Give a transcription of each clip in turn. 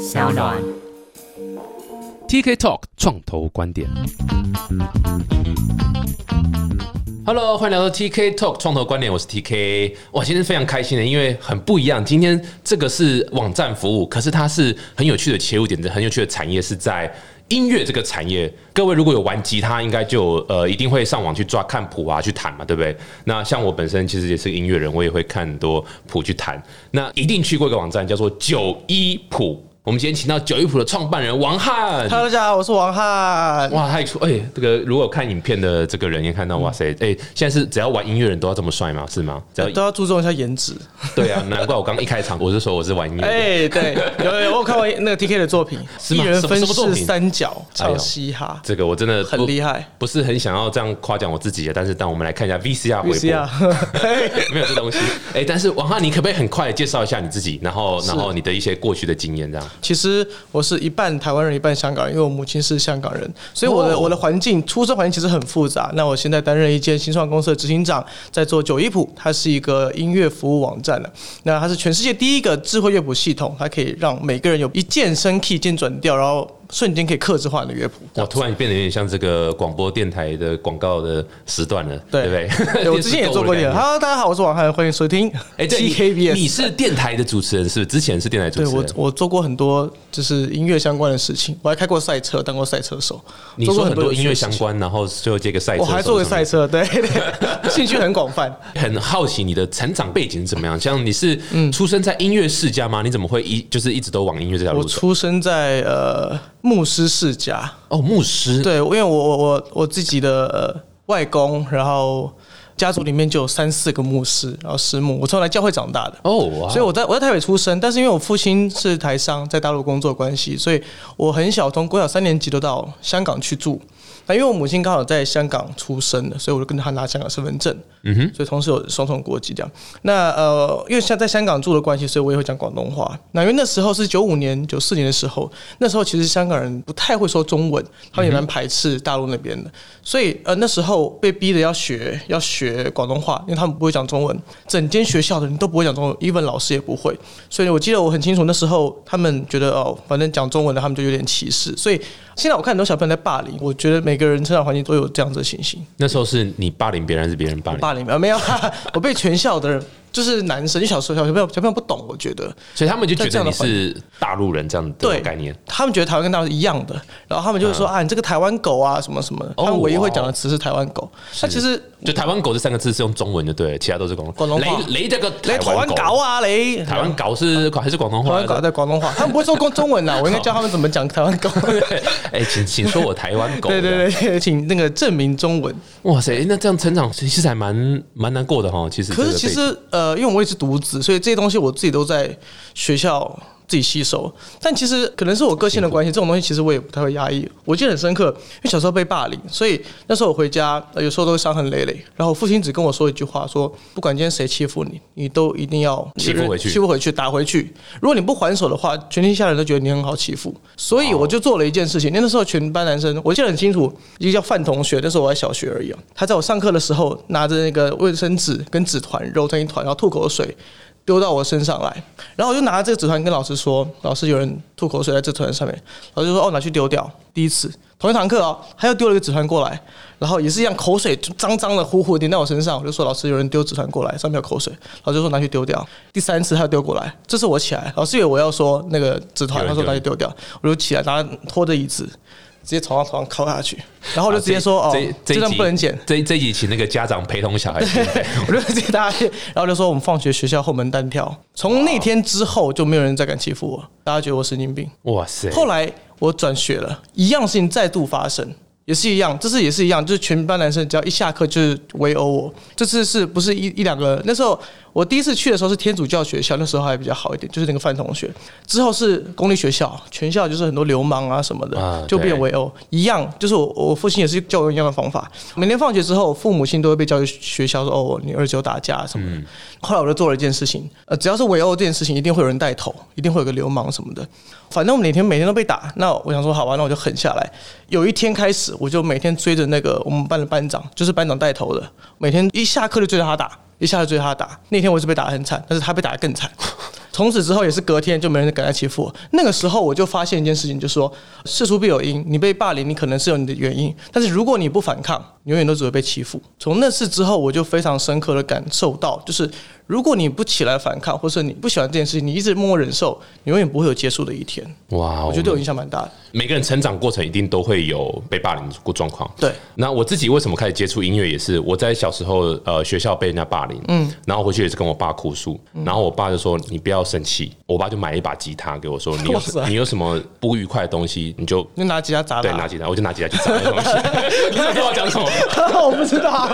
小暖。TK Talk 创投观点。Hello，欢迎来到 TK Talk 创投观点，我是 TK。哇，今天非常开心的，因为很不一样。今天这个是网站服务，可是它是很有趣的切入点，很有趣的产业是在音乐这个产业。各位如果有玩吉他，应该就呃一定会上网去抓看谱啊，去弹嘛，对不对？那像我本身其实也是个音乐人，我也会看很多谱去弹。那一定去过一个网站叫做九一谱。我们今天请到九一谱的创办人王翰。Hello，大家好，我是王翰。哇，他一出，哎、这个如果看影片的这个人也看到，哇塞，哎、现在是只要玩音乐人都要这么帅吗？是吗？只要都要注重一下颜值。对啊，难怪我刚一开场我是说我是玩音乐的。哎，对，有有，我有看过那个 TK 的作品，是吗一人分饰什么作品三角哎呦唱嘻哈，这个我真的很厉害。不是很想要这样夸奖我自己的，但是当我们来看一下 VCR 回播，没有这东西。哎、但是王翰，你可不可以很快的介绍一下你自己，然后然后你的一些过去的经验，这样？其实我是一半台湾人，一半香港人，因为我母亲是香港人，所以我的、哦我的环境出生环境其实很复杂。那我现在担任一间新创公司的执行长，在做九一谱，它是一个音乐服务网站了。那它是全世界第一个智慧乐谱系统，它可以让每个人有一键升 key、一键转调，然后瞬间可以克制化你的乐谱。我突然变得有点像这个广播电台的广告的时段了，对对不 对？对，我 之前也做过点。电视购物的 Hello，大家好，我是王翰，欢迎收听。哎，对你是电台的主持人，是不是？之前是电台主对我持人。我做过很多就是音乐相关的事情，我还开过赛车，当过赛车手。你说做过很多音乐相关，然后最后接个赛车，我还做过赛。车，对对，兴趣很广泛。很好奇你的成长背景是怎么样？像你是嗯出生在音乐世家吗？你怎么会一就是一直都往音乐这条我路走？出生在呃牧师世家，哦，牧师。对，因为我我我我自己的呃外公，然后家族里面就有三四个牧师，然后师母，我从来教会长大的。哦，哇所以我在我在台北出生，但是因为我父亲是台商，在大陆工作的关系，所以我很小从国小三年级都到香港去住。那因为我母亲刚好在香港出生的，所以我就跟着她拿香港身份证。嗯哼，所以同时有双重国籍这样。那呃，因为像在香港住的关系，所以我也会讲广东话。那因为那时候是九五年、九四年的时候，那时候其实香港人不太会说中文，他们也蛮排斥大陆那边的。所以呃那时候被逼的要学要学广东话，因为他们不会讲中文，整间学校的人都不会讲中文，even 老师也不会。所以我记得我很清楚，那时候他们觉得哦，反正讲中文的他们就有点歧视。所以现在我看很多小朋友在霸凌，我觉得每个人成长环境都有这样子的情形。那时候是你霸凌别人，还是别人霸凌？霸凌没有没有，我被全校的人就是男生，就小时候小朋友小朋友不懂，我觉得所以他们就觉得你是大陆人这样的概念。他们觉得台湾跟大陆是一样的，然后他们就会说、啊，你这个台湾狗啊什么什么他们唯一会讲的词是台湾狗。那其实就台湾狗这三个字是用中文的，对，其他都是广广东话雷雷这个雷台湾狗狗啊雷，台湾狗是还是广东话？台湾狗在广东话，他们不会说中中文啦，我应该教他们怎么讲台湾狗。哎，请请说我台湾狗。对对对，请那个证明中文。哇塞，那这样成长其实还蛮蛮难过的哈。其实可是其实呃，呃因为我也是独子，所以这些东西我自己都在学校自己吸收。但其实可能是我个性的关系，这种东西其实我也不太会压抑。我记得很深刻，因为小时候被霸凌，所以那时候我回家，呃、有时候都会伤痕累累。然后我父亲只跟我说一句话，说不管今天谁欺负你，你都一定要欺负回去欺负回去，打回去。如果你不还手的话，全天下人都觉得你很好欺负。所以我就做了一件事情，因为那时候全班男生，我记得很清楚，一个叫范同学，那时候我还小学而已啊。他在我上课的时候，拿着那个卫生纸跟纸团揉成一团，然后吐口水。丢到我身上来，然后我就拿着这个纸团跟老师说：“老师，有人吐口水在这团上面。”老师就说：“哦，拿去丢掉。”第一次，同一堂课哦，他又丢了一个纸团过来，然后也是一样，口水就脏脏的、糊糊的在我身上。我就说：“老师，有人丢纸团过来，上面有口水。”老师说：“拿去丢掉。”第三次他又丢过来，这次我起来，老师以为我要说那个纸团，他说拿去丢掉，我就起来，拿拖着椅子。直接从他头上敲下去，然后我就直接说：“哦，这段这一集不能剪。”这这一集请那个家长陪同小孩听。我就直接大家，然后就说我们放学学校后门单挑。从那天之后就没有人再敢欺负我，大家觉得我神经病。哇塞！后来我转学了，一样事情再度发生。也是一样，这次也是一样，就是全班男生只要一下课就是围殴我。这次是不是一一两个？那时候我第一次去的时候是天主教学校，那时候还比较好一点，就是那个范同学。之后是公立学校，全校就是很多流氓啊什么的，啊就变围殴。一样，就是我我父亲也是教我一样的方法。每天放学之后，父母亲都会被教育学校说哦，你儿子有打架什么的。后来我就做了一件事情，呃，只要是围殴这件事情，一定会有人带头，一定会有个流氓什么的。反正我每天每天都被打，那我想说好吧，那我就狠下来。有一天开始，我就每天追着那个我们班的班长，就是班长带头的，每天一下课就追着他打，一下就追他打。那天我是被打得很惨，但是他被打得更惨。从此之后也是隔天就没人敢来欺负我。那个时候我就发现一件事情，就是说事出必有因，你被霸凌，你可能是有你的原因，但是如果你不反抗，永远都只会被欺负。从那次之后，我就非常深刻的感受到，就是如果你不起来反抗，或是你不喜欢这件事情，你一直默默忍受，你永远不会有结束的一天。哇，我觉得对我影响蛮大的。每个人成长过程一定都会有被霸凌过状况。对，那我自己为什么开始接触音乐，也是我在小时候呃学校被人家霸凌，嗯，然后回去也是跟我爸哭诉，然后我爸就说你不要生气，我爸就买了一把吉他给我说，你有你有什么不愉快的东西，你就 就拿吉他砸。对拿吉他，我就拿吉他去砸那东西。你知道我讲什么？我不知道。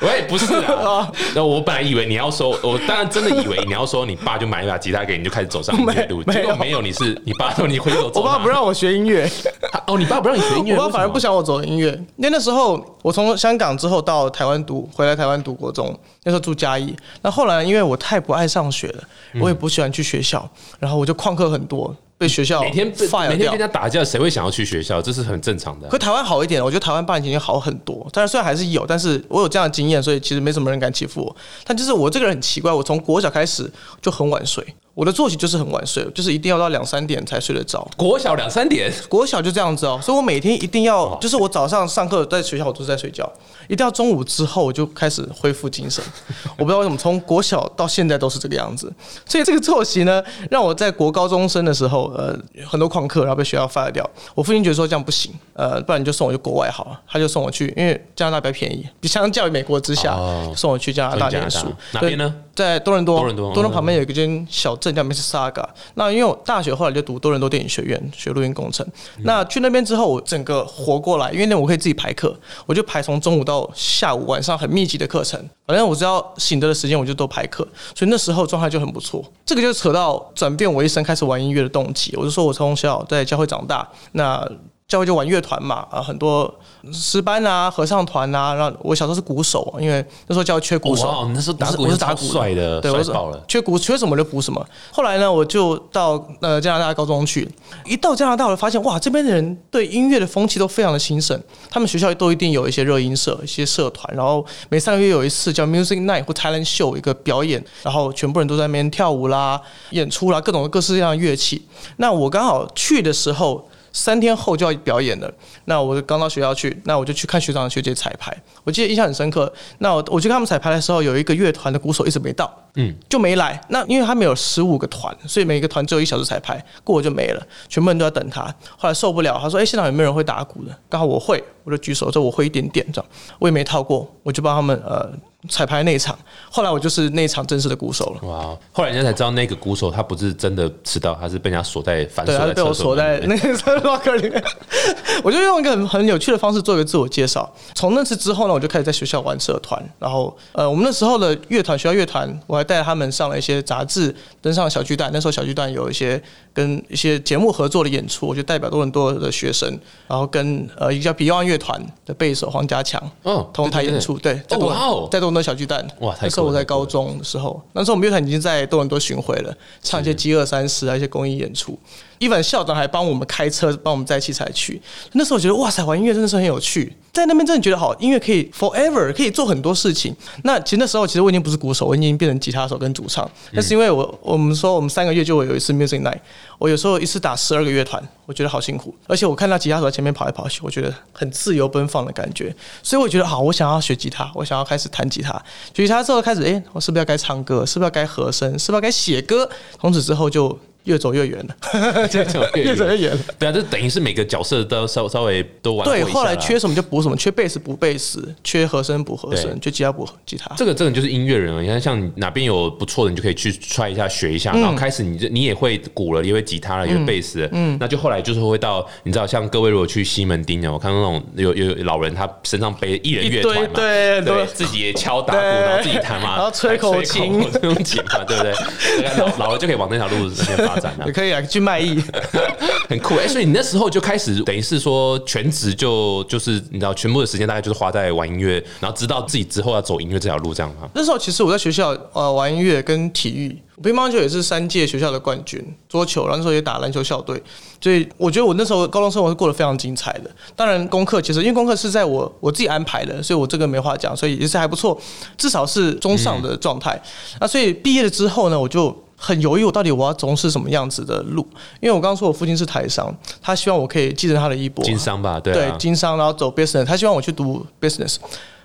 喂，不是啊，那我本来以为你要说，我当然真的以为你要说你爸就买一把吉他给你，就开始走上 音乐路，结果没有，你是你爸说你回头走，我爸不让我学音乐，哦，你爸不让你学音乐，我爸反而不想我走音乐。因为那时候我从香港之后到台湾读，回来台湾读国中，那时候住嘉义。那后来因为我太不爱上学了，我也不喜欢去学校，然后我就旷课很多，被学校每天被每天跟人。家打架，谁会想要去学校？这是很正常的可。台湾好一点，我觉得台湾霸凌已经好很多。但是虽然还是有，但是我有这样的经验，所以其实没什么人敢欺负我。但就是我这个人很奇怪，我从国小开始就很晚睡，我的作息就是很晚睡，就是一定要到两三点才睡得着。国小两三点，国小就这样子哦，所以我每天一定要，就是我早上上课在学校我都是在睡觉，一定要中午之后我就开始恢复精神。我不知道为什么从国小到现在都是这个样子，所以这个作息呢，让我在国高中生的时候，呃，很多旷课，然后被学校 fire 掉。我父亲觉得说这样不行，呃，不然你就送我去国外好了，他就送我去，因为加拿大比较便宜，比相较于美国之下，哦送我去加拿大念书。哪边呢？在多伦多，多伦多多伦旁边有一间小镇叫 Mississauga。那因为我大学后来就读多伦多电影学院学录音工程。那去那边之后，我整个活过来，因为那我可以自己排课，我就排从中午到下午晚上很密集的课程。反正我只要醒着的时间，我就都排课，所以那时候状态就很不错。这个就扯到转变我一生开始玩音乐的动机。我就说我从小在教会长大，那。教会就玩乐团嘛，啊，很多诗班啊、合唱团啊。然后我小时候是鼓手，因为那时候教会缺鼓手。那时候打鼓我是打鼓帅的，对，我是。缺鼓缺什么就补什么。后来呢，我就到呃加拿大高中去，一到加拿大，我就发现哇，这边的人对音乐的风气都非常的兴盛，他们学校都一定有一些热音社、一些社团，然后每三个月有一次叫 Music Night 或 Talent Show 一个表演，然后全部人都在那边跳舞啦、演出啦，各种各式各样的乐器。那我刚好去的时候。三天后就要表演了，那我刚到学校去，那我就去看学长学姐彩排。我记得印象很深刻。那我我去看他们彩排的时候，有一个乐团的鼓手一直没到，嗯，就没来。那因为他们有十五个团，所以每个团只有一小时彩排，过了就没了，全部人都在等他。后来受不了，他说：“哎、现场有没有人会打鼓的？”刚好我会，我就举手说我会一点点这样。我也没套过，我就帮他们呃彩排那一场。后来我就是那一场正式的鼓手了。哇！后来人家才知道，那个鼓手他不是真的迟到，他是被人家锁在反对，锁在他被我锁在。那个 locker 里面。我就用一个很很有趣的方式做一个自我介绍。从那次之后呢，我就开始在学校玩社团，然后呃，我们那时候的乐团，学校乐团，我还带他们上了一些杂志，登上了小巨蛋。那时候小巨蛋有一些跟一些节目合作的演出，我就代表多伦多的学生，然后跟呃一个叫 Beyond 乐团的贝手黄家强，哦同台演出。对，在多哦哇哦在多伦多小巨蛋。那时候我在高中的时候，那时候我们乐团已经在多伦多巡回了，唱一些饥饿三十啊，一些公益演出。一凡校长还帮我们开车，帮我们载器材去。那时候我觉得哇塞，玩音乐真的是很有趣，在那边真的觉得好，音乐可以 forever，可以做很多事情。那其实那时候其实我已经不是鼓手，我已经变成吉他手跟主唱。那是因为我我们说我们三个月就会有一次 music night，我有时候一次打十二个乐团，我觉得好辛苦。而且我看到吉他手在前面跑来跑去，我觉得很自由奔放的感觉。所以我觉得好，我想要学吉他，我想要开始弹吉他。学吉他之后开始，诶，我是不是要该唱歌？是不是要该和声？是不是要该写歌？从此之后就越走越远了，越走越越走越远。了。对啊，就等于是每个角色都稍稍微都玩过对，后来缺什么就补什么，缺贝斯补贝斯，缺和声补和声，缺吉他补吉他。这个真的就是音乐人了。你看，像你哪边有不错的，你就可以去 try 一下，学一下，然后开始你就你也会鼓了，也会吉他了，也会贝斯，嗯，那就后来就是会到你知道，像各位如果去西门町啊，我看到那种有有有老人，他身上背一人乐团嘛，对对，自己也敲打鼓，然后自己弹嘛，然后吹口琴 这种琴嘛，对不对？老老了就可以往那条路那边发展了也。可以啊，去卖艺。很酷哎、所以你那时候就开始等于是说全职就就是你知道全部的时间大概就是花在玩音乐，然后知道自己之后要走音乐这条路这样吗？那时候其实我在学校呃玩音乐跟体育，乒乓球也是三届学校的冠军，桌球，然后那时候也打篮球校队，所以我觉得我那时候高中生活是过得非常精彩的。当然功课其实因为功课是在我我自己安排的，所以我这个没话讲，所以也是还不错，至少是中上的状态。那所以毕业了之后呢，我就。很犹豫，我到底我要从事什么样子的路？因为我刚刚说我父亲是台商，他希望我可以继承他的衣钵，经商吧，对对啊，经商，然后走 business，他希望我去读 business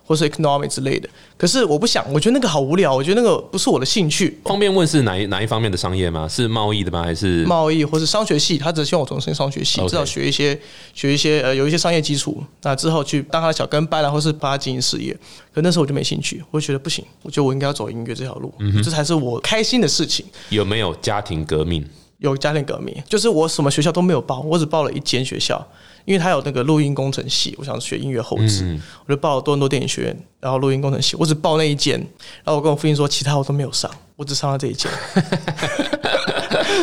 或是 economic 之类的。可是我不想，我觉得那个好无聊，我觉得那个不是我的兴趣。方便问是哪一哪一方面的商业吗？是贸易的吗？还是贸易或是商学系，他只希望我从事商学系，至少学一些学一些呃有一些商业基础，那之后去当他的小跟班然后是帮他经营事业。可那时候我就没兴趣，我就觉得不行，我觉得我应该要走音乐这条路，这才是我开心的事情。有没有家庭革命？有家庭革命，就是我什么学校都没有报，我只报了一间学校，因为他有那个录音工程系，我想学音乐后置，我就报了多伦多电影学院，然后录音工程系，我只报那一间，然后我跟我父亲说，其他我都没有上，我只上了这一间。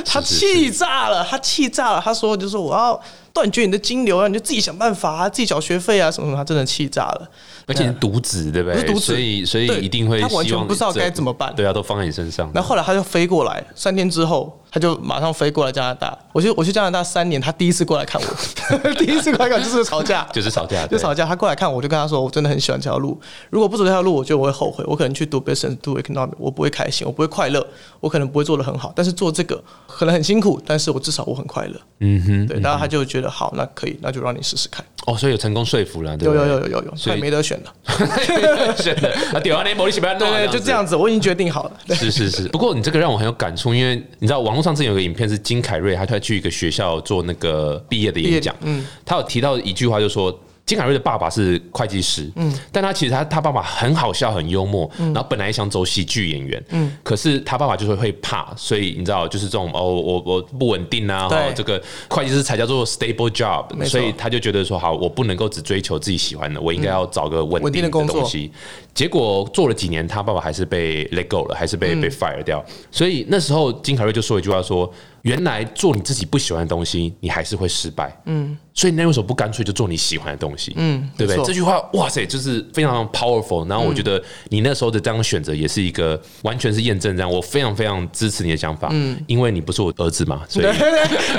他气炸了，他气炸了，他说就是我要断绝你的金流啊，你就自己想办法啊，自己缴学费啊什么什么，他真的气炸了。而且你独子，对不对？我是独子所以所以一定会他完全不知道这该怎么办对啊，都放在你身上。然后后来他就飞过来，三天之后他就马上飞过来加拿大。我去我去加拿大三年，他第一次过来看我，第一次过来看我就是吵架，就是吵架，就吵架。他过来看我，我就跟他说，我真的很喜欢这条路。如果不走这条路，我觉得我会后悔。我可能去读 business、读 economic，我不会开心，我不会快乐，我可能不会做得很好。但是做这个可能很辛苦，但是我至少我很快乐。嗯哼，对，然后他就觉得好，那可以，那就让你试试看。哦，所以有成功说服了，对有？有有有有有，所以没得选了。选的，啊，对啊，那某你喜欢对对，就这样子，我已经决定好了。是是是，不过你这个让我很有感触，因为你知道网络上之前有个影片是金凯瑞，他他去一个学校做那个毕业的演讲，嗯，他有提到一句话，就说。金凯瑞的爸爸是会计师，嗯，但他其实他他爸爸很好笑，很幽默，然后本来想走喜剧演员，嗯，可是他爸爸就是会怕，所以你知道，就是这种哦，我我不稳定啊，对。哦，这个会计师才叫做 stable job，所以他就觉得说，好，我不能够只追求自己喜欢的，我应该要找个稳稳定定的的工作。东西。结果做了几年，他爸爸还是被 let go 了，还是被、被 fire 掉。所以那时候金凯瑞就说一句话说：“原来做你自己不喜欢的东西，你还是会失败。”嗯，所以那为什么不干脆就做你喜欢的东西？嗯，对不对？这句话，哇塞，就是非常 powerful。然后我觉得你那时候的这样的选择也是一个完全是验证这样，我非常非常支持你的想法。嗯，因为你不是我儿子嘛，所以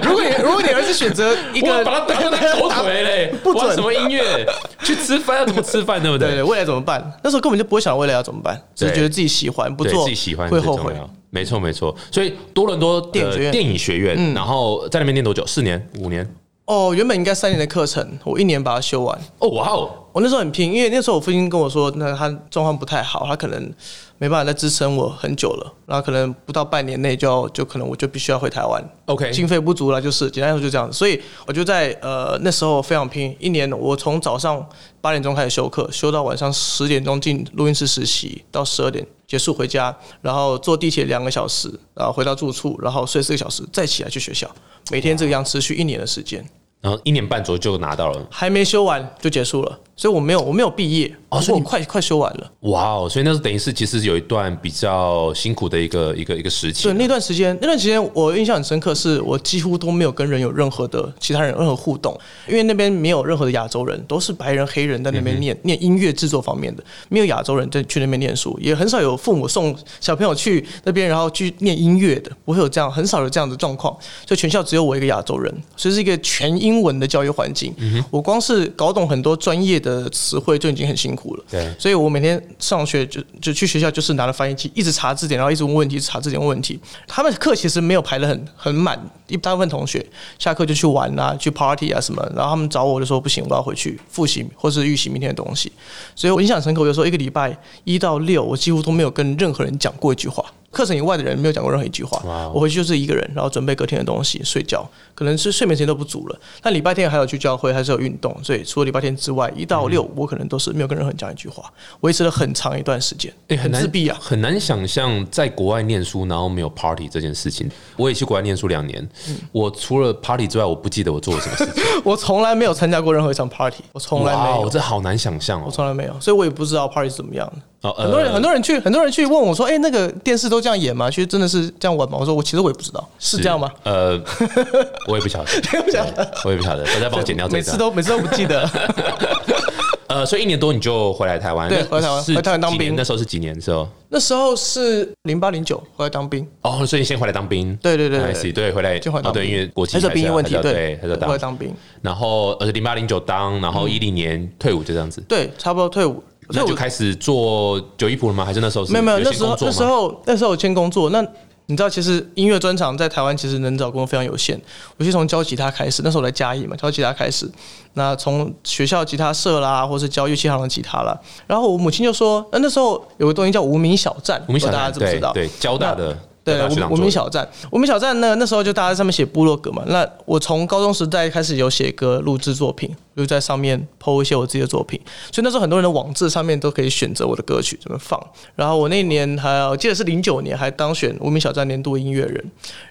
如果你如果你儿子选择 一个把他当成狗腿嘞，不准什么音乐？去吃饭要怎么吃饭，对不对对，未来怎么办？那时候根本就不会想未来要怎么办，只是觉得自己喜欢，不做对自己喜欢会后悔。没错没错，所以多伦多电影学院电影学院，然后在那边念多久？四年、五年？哦，原本应该三年的课程，我一年把它修完。哦，哇哦，我那时候很拼，因为那时候我父亲跟我说，那他状况不太好，他可能没办法再支撑我很久了，然后可能不到半年内就要就可能我就必须要回台湾。OK 经费不足了，就是简单来说就这样子。所以我就在呃那时候非常拼，一年我从早上八点钟开始休课，休到晚上十点钟进录音室实习，到十二点结束回家，然后坐地铁两个小时，然后回到住处，然后睡四个小时，再起来去学校，每天这个样持续一年的时间，然后一年半左右就拿到了，还没修完就结束了，所以我没有我没有毕业，哦所以你快快修完了。哇哦！所以那是等于是其实有一段比较辛苦的一个一个一个时期对，。那段时间，那段时间我印象很深刻，是我几乎都没有跟人有任何的其他人任何互动，因为那边没有任何的亚洲人，都是白人、黑人在那边念、念音乐制作方面的，没有亚洲人在去那边念书，也很少有父母送小朋友去那边然后去念音乐的，不会有这样，很少有这样的状况，所以全校只有我一个亚洲人，所以是一个全英文的教育环境。我光是搞懂很多专业的词汇就已经很辛苦了。对所以我每天上学就就去学校，就是拿着翻译机一直查字典，然后一直问问题，查字典问问题。他们课其实没有排的很很满，一大部分同学下课就去玩啊，去 party 啊什么，然后他们找我就说不行，我要回去复习或是预习明天的东西。所以我印象很深刻，我有时候一个礼拜一到六，我几乎都没有跟任何人讲过一句话。课程以外的人没有讲过任何一句话我回去就是一个人，然后准备隔天的东西，睡觉，可能是睡眠时间都不足了。但礼拜天还有去教会，还是有运动，所以除了礼拜天之外，一到六我可能都是没有跟任何人讲一句话，维持了很长一段时间，诶很自闭啊。很难想象在国外念书然后没有 party 这件事情。我也去国外念书两年，嗯我除了 party 之外，我不记得我做了什么事情。我从来没有参加过任何一场 party，我从来没有，这好难想象哦我哦。从来没有，所以我也不知道 party 是怎么样的。哦，呃很多人很多人去很多人去问我说：“哎、那个电视都这样演吗？其实真的是这样玩吗？”我说：“我其实我也不知道，是这样吗？”呃，我也不晓得，不晓得我也不晓得，大家帮我剪掉这一。每次都每次都不记得。呃，所以一年多你就回来台湾，对回来台湾回台湾当兵那时候是几年的时候？那时候是零八零九回来当兵，哦，所以你先回来当兵。对对对对对，回来就回来当兵因为国籍还是有兵役问题，对。回来当兵，然后，而且零八零九当，然后一零年退伍就这样子，对，差不多退伍。那就开始做九一普了吗？还是那时候是没有没有，那时候那时候那时候我签工作，那你知道，其实音乐专场在台湾其实能找工作非常有限。我是从教吉他开始，那时候我在嘉义嘛，教吉他开始。那从学校吉他社啦，或是教乐器行的吉他啦。然后我母亲就说，那那时候有个东西叫无名小站，无名小大家知不知道？对，交大的对无无名小站，无名小站那那时候就大家在上面写部落格嘛。那我从高中时代开始有写歌、录制作品，就在上面 PO 一些我自己的作品。所以那时候很多人的网志上面都可以选择我的歌曲怎么放。然后我那年还我记得是零九年还当选无名小站年度音乐人。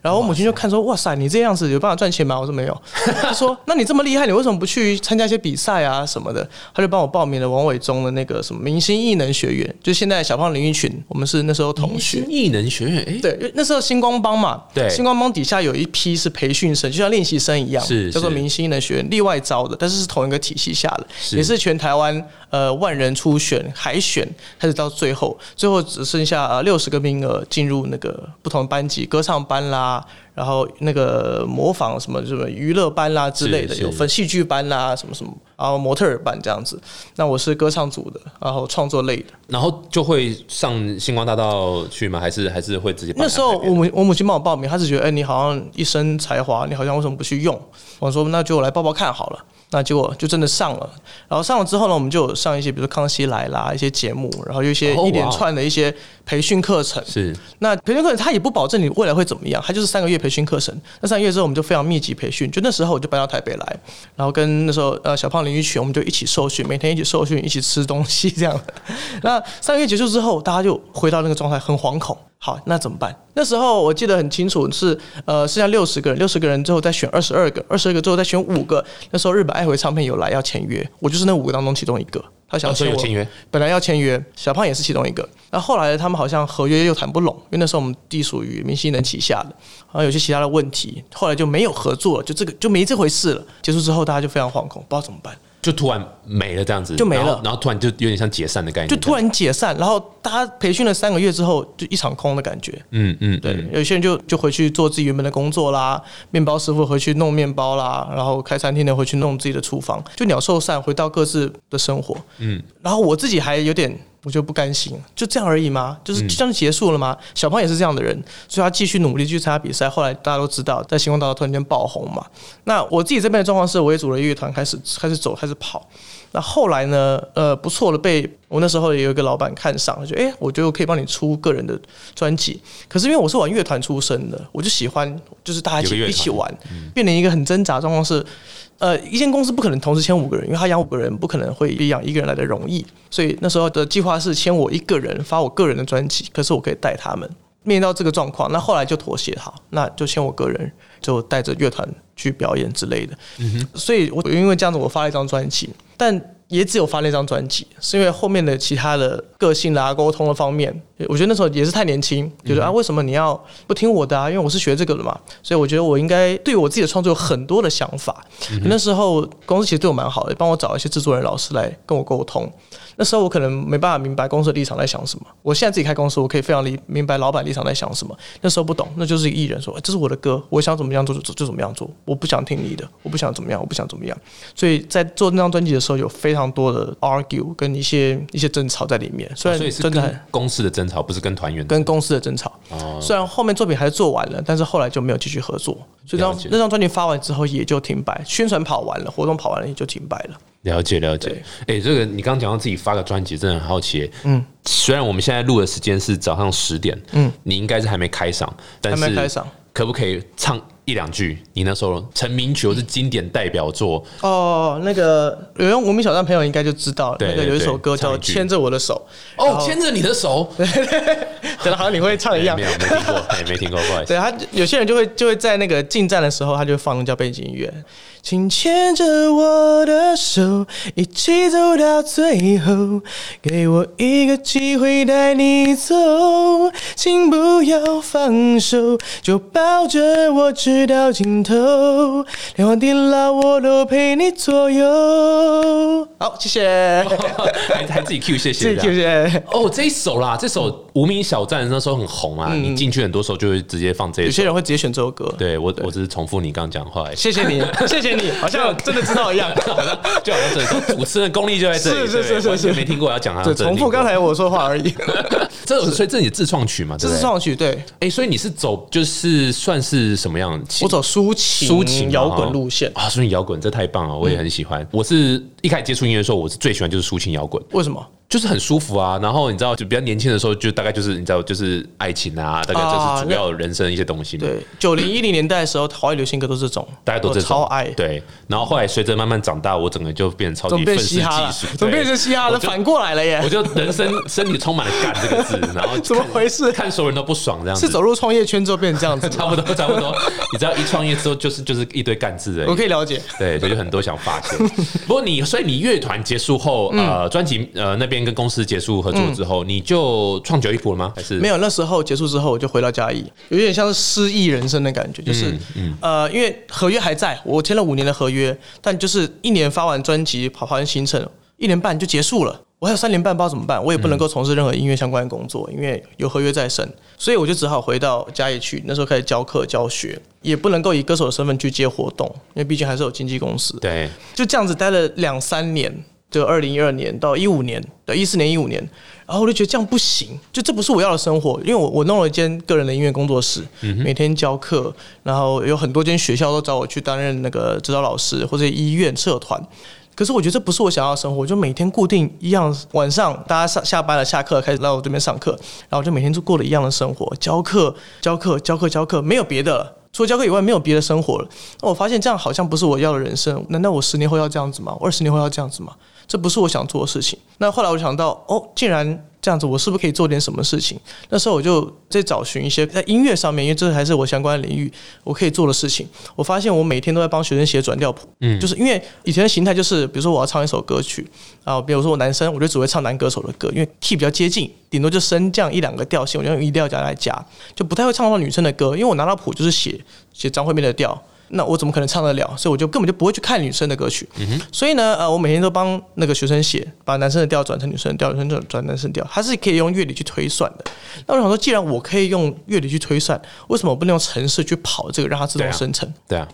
然后我母亲就看说：“哇塞，你这样子有办法赚钱吗？”我说没有。她说：“那你这么厉害，你为什么不去参加一些比赛啊什么的？”她就帮我报名了王伟忠的那个什么明星艺能学院，就现在小胖林育群，我们是那时候同学。艺能学院，哎，对，那时候星光帮嘛，对星光帮底下有一批是培训生，就像练习生一样，是是叫做明星艺能学院，例外招的，但是是同一个体系下的，也是全台湾呃万人初选海选，开始到最后，最后只剩下呃六十个名额进入那个不同班级，歌唱班啦。然后那个模仿什么什么娱乐班啦之类的，有分戏剧班啦，什么什么，然后模特儿班这样子。那我是歌唱组的，然后创作类的。然后就会上星光大道去吗？还是还是会直接那时候我母我母亲帮我报名，她只觉得哎、你好像一身才华，你好像为什么不去用？我说那就来报报看好了。那结果就真的上了，然后上了之后呢，我们就有上一些，比如说《康熙来啦》一些节目，然后有一些哦一连串的一些培训课程。是那培训课程它也不保证你未来会怎么样，它就是三个月培训课程。那三个月之后，我们就非常密集培训。就那时候我就搬到台北来，然后跟那时候呃小胖林育群，我们就一起受训，每天一起受训，一起吃东西这样。那三个月结束之后，大家就回到那个状态，很惶恐。好，那怎么办？那时候我记得很清楚是，呃，剩下六十个人，六十个人之后再选二十二个，二十二个之后再选五个。那时候日本爱回唱片有来要签约，我就是那五个当中其中一个。他想哦所以签我，有签约本来要签约，小胖也是其中一个。然后后来他们好像合约又谈不拢，因为那时候我们隶属于明星人旗下的，然后有些其他的问题，后来就没有合作了，就这个就没这回事了。结束之后，大家就非常惶恐，不知道怎么办。就突然没了这样子，就没了然后然后突然就有点像解散的概念，就突然解散，然后大家培训了三个月之后，就一场空的感觉。嗯嗯对对，，有些人就就回去做自己原本的工作啦，面包师傅回去弄面包啦，然后开餐厅的回去弄自己的厨房，就鸟兽散，回到各自的生活。嗯，然后我自己还有点。我就不甘心，就这样而已吗？就是就这样就结束了吗？小胖也是这样的人，所以他继续努力去参加比赛。后来大家都知道，在星光大道突然间爆红嘛。那我自己这边的状况是，我也组了乐团，开始开始走，开始跑。那后来呢？呃，不错的，被我那时候也有一个老板看上，就哎、诶我觉得我可以帮你出个人的专辑。可是因为我是玩乐团出身的，我就喜欢就是大家一起一起玩，变成一个很挣扎的状况是。呃，一间公司不可能同时签五个人，因为他养五个人不可能会比养一个人来的容易，所以那时候的计划是签我一个人发我个人的专辑，可是我可以带他们。面临到这个状况，那后来就妥协好，那就签我个人，就带着乐团去表演之类的。嗯所以我因为这样子，我发了一张专辑，但也只有发那张专辑，是因为后面的其他的个性啦、沟通的方面，我觉得那时候也是太年轻，觉得啊，为什么你要不听我的啊？因为我是学这个的嘛，所以我觉得我应该对我自己的创作有很多的想法。那时候公司其实对我蛮好的，帮我找一些制作人老师来跟我沟通。那时候我可能没办法明白公司的立场在想什么，我现在自己开公司，我可以非常理明白老板立场在想什么。那时候不懂，那就是一个艺人说，哎这是我的歌，我想怎么样做就就就怎么样做，我不想听你的，我不想怎么样，我不想怎么样。所以在做那张专辑的时候，有非常多的 argue 跟一些一些争吵在里面，虽然哦所以是真的很跟公司的争吵，不是跟团员跟公司的争吵。哦，虽然后面作品还是做完了，但是后来就没有继续合作。所以那了解张那张专辑发完之后也就停摆，宣传跑完了，活动跑完了也就停摆了。了解了解。哎、这个你刚刚讲到自己发个专辑，真的很好奇。嗯，虽然我们现在录的时间是早上十点，嗯，你应该是还没开嗓，但是还没开嗓可不可以唱一两句？你那时候成名曲或是经典代表作，哦，那个有用无名小站朋友应该就知道，了那个有一首歌叫《牵着我的手》。哦，牵着你的手，真的好像你会唱一样没。有没听过，哎，没听过，不好意思。对他，有些人就会就会在那个进站的时候，他就会放叫背景音乐，请牵着我的手，一起走到最后，给我一个机会带你走，请不要放手，就抱着我直到尽头，天荒地老我都陪你左右。好，谢谢，还 还自己 Q 谢谢谢谢。哦，这一首啦，这首无名小站那时候很红啊，你进去很多时候就会直接放这。有些人会直接选这首歌。对我，我只是重复你刚刚讲的话谢谢你，谢谢你，好像真的知道一样。就好像这首主持人功力就在这里，是是是是对完全没听过要讲他对，重复刚才我说的话而已。这所以这的自创曲嘛？这是自创曲，对哎，所以你是走就是算是什么样？我走抒情抒情嘛摇滚路线。啊，抒情摇滚这太棒了，我也很喜欢。我是一开始接触音乐的时候，我是最喜欢就是抒情摇滚。为什么？就是很舒服啊，然后你知道，就比较年轻的时候，就大概就是你知道，就是爱情啊，大概就是主要人生的一些东西嘛。对，九零一零年代的时候，华语流行歌都是这种，大家都这种超爱。对，然后后来随着慢慢长大，我整个就变成超级愤世嫉俗，？怎么变成嘻哈了？反过来了耶我！就人生 身体充满了“干”这个字，然后怎么回事看所有人都不爽这样子，是走入创业圈之后变成这样子？差不多差不多。你知道一创业之后就是就是一堆干字的。我可以了解。对，所以就很多想发泄。不过你，所以你乐团结束后，呃，专辑呃那边跟公司结束合作之后，你就创九一谱了吗？还是没有，那时候结束之后我就回到嘉义，有点像是失意人生的感觉，就是、呃，因为合约还在，我签了五年的合约，但就是一年发完专辑，跑跑完行程，一年半就结束了。我还有三年半，不知道怎么办，我也不能够从事任何音乐相关的工作，因为有合约在身，所以我就只好回到家里去。那时候开始教课教学，也不能够以歌手的身份去接活动，因为毕竟还是有经纪公司。对就这样子待了两三年，就二零一二年到一五年，对，一四年一五年，然后我就觉得这样不行，就这不是我要的生活，因为我我弄了一间个人的音乐工作室，每天教课，然后有很多间学校都找我去担任那个指导老师或者医院社团。可是我觉得这不是我想要的生活，我就每天固定一样，晚上大家上下班了，下课开始来我这边上课，然后就每天就过了一样的生活，教课、教课、教课、教课，没有别的了。除了教课以外，没有别的生活了。那我发现这样好像不是我要的人生。难道我十年后要这样子吗？我二十年后要这样子吗？这不是我想做的事情。那后来我想到，哦，既然这样子，我是不是可以做点什么事情？那时候我就在找寻一些在音乐上面，因为这还是我相关的领域，我可以做的事情。我发现我每天都在帮学生写转调谱，嗯，就是因为以前的形态就是，比如说我要唱一首歌曲，然后比如说我男生，我就只会唱男歌手的歌，因为 key 比较接近，顶多就升降一两个调性，我就用一调夹来夹，就不太会唱到女生的歌，因为我拿到谱就是写写张惠妹的调。那我怎么可能唱得了？所以我就根本就不会去看女生的歌曲。所以呢，呃，我每天都帮那个学生写，把男生的调转成女生的调，女生转转男生调，它是可以用乐理去推算的。那我想说，既然我可以用乐理去推算，为什么我不能用程式去跑这个，让它自动对啊生成？对啊，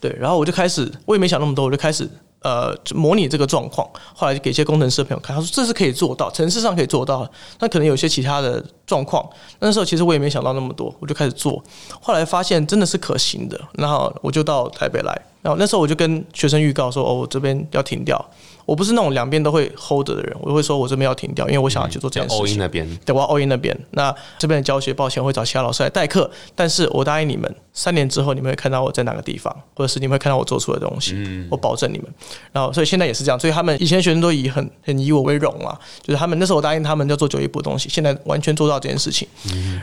对，然后我就开始，我也没想那么多，我就开始呃模拟这个状况。后来给一些工程师朋友看，他说这是可以做到，城市上可以做到。那可能有些其他的状况，那时候其实我也没想到那么多，我就开始做。后来发现真的是可行的，然后我就到台北来。然后那时候我就跟学生预告说，哦，我这边要停掉。我不是那种两边都会 hold 的人，我会说我这边要停掉，因为我想要去做这叫件事情 in。那边，对，我要 all in 那边。那这边的教学，抱歉我会找其他老师来代课，但是我答应你们，三年之后你们会看到我在哪个地方，或者是你们会看到我做出的东西，我保证你们。然后，所以现在也是这样，所以他们以前学生都以很很以我为荣啊，就是他们那时候我答应他们要做九一步的东西，现在完全做到这件事情。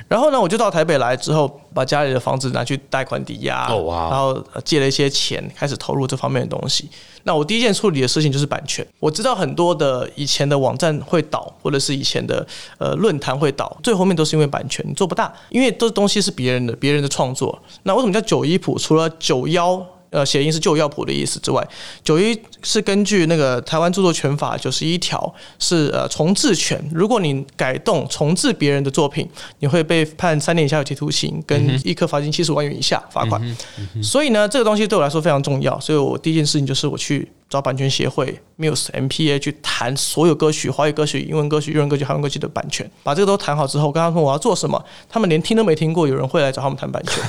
然后呢，我就到台北来之后，把家里的房子拿去贷款抵押，哦然后呃借了一些钱，开始投入这方面的东西。那我第一件处理的事情就是版权。我知道很多的以前的网站会倒，或者是以前的呃论坛会倒，最后面都是因为版权，你做不大，因为这东西是别人的，别人的创作。那为什么叫九一谱？除了九幺。呃，谐音是旧药谱的意思之外，九一是根据那个台湾著作权法九十一条是呃重置权，如果你改动重置别人的作品，你会被判三年以下有期徒刑，跟一颗罚金七十万元以下罚款。所以呢，这个东西对我来说非常重要，所以我第一件事情就是我去找版权协会 Muse MPA 去谈所有歌曲、华语歌曲、英文歌曲、日文歌曲、韩文歌曲的版权，把这个都谈好之后，跟他说我要做什么，他们连听都没听过，有人会来找他们谈版权。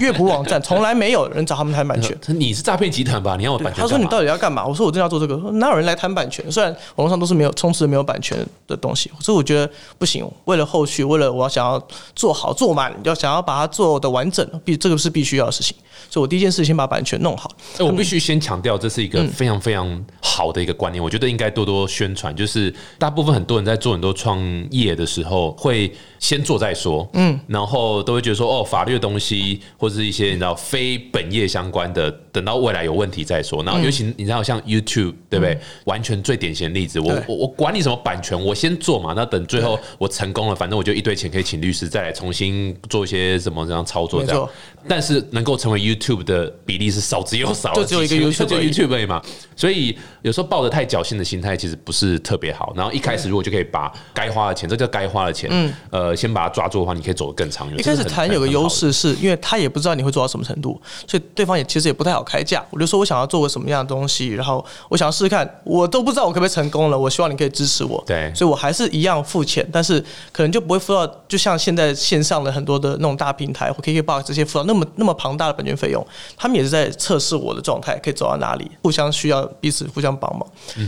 乐谱网站从来没有人找他们谈版权。你是诈骗集团吧？你要我版权他说你到底要干嘛？我说我真的要做这个。说哪有人来谈版权？虽然网络上都是没有充斥着没有版权的东西，所以我觉得不行。为了后续，为了我要想要做好做满，要想要把它做的完整，必这个是必须要的事情。所以我第一件事先把版权弄好。哎、我必须先强调，这是一个嗯非常非常好的一个观念，我觉得应该多多宣传。就是大部分很多人在做很多创业的时候，会先做再说，嗯，然后都会觉得说，哦，法律的东西或者是一些你知道非本业相关的，等到未来有问题再说。嗯然后尤其你知道像 YouTube 对不对？完全最典型的例子，我我我管你什么版权，我先做嘛，那等最后我成功了，反正我就一堆钱可以请律师再来重新做一些什么这样操作这样。但是能够成为 YouTube 的比例是少之又少，就只有一个 YouTube 就 YouTube 嘛。所以有时候抱着太侥幸的心态，其实不是特别好。然后一开始如果就可以把该花的钱，这叫该花的钱，嗯，呃，先把它抓住的话，你可以走得更长远。一开始谈有个优，势，是因为他也不知道你会做到什么程度，所以对方也其实也不太好开价。我就说我想要做个什么样的东西，然后我想要试试看，我都不知道我可不可以成功了。我希望你可以支持我，对所以我还是一样付钱，但是可能就不会付到，就像现在线上的很多的那种大平台或 KKBox 这些付到那么那么庞大的本金费用，他们也是在测试我的状态可以走到哪里，互相需要彼此互相帮忙。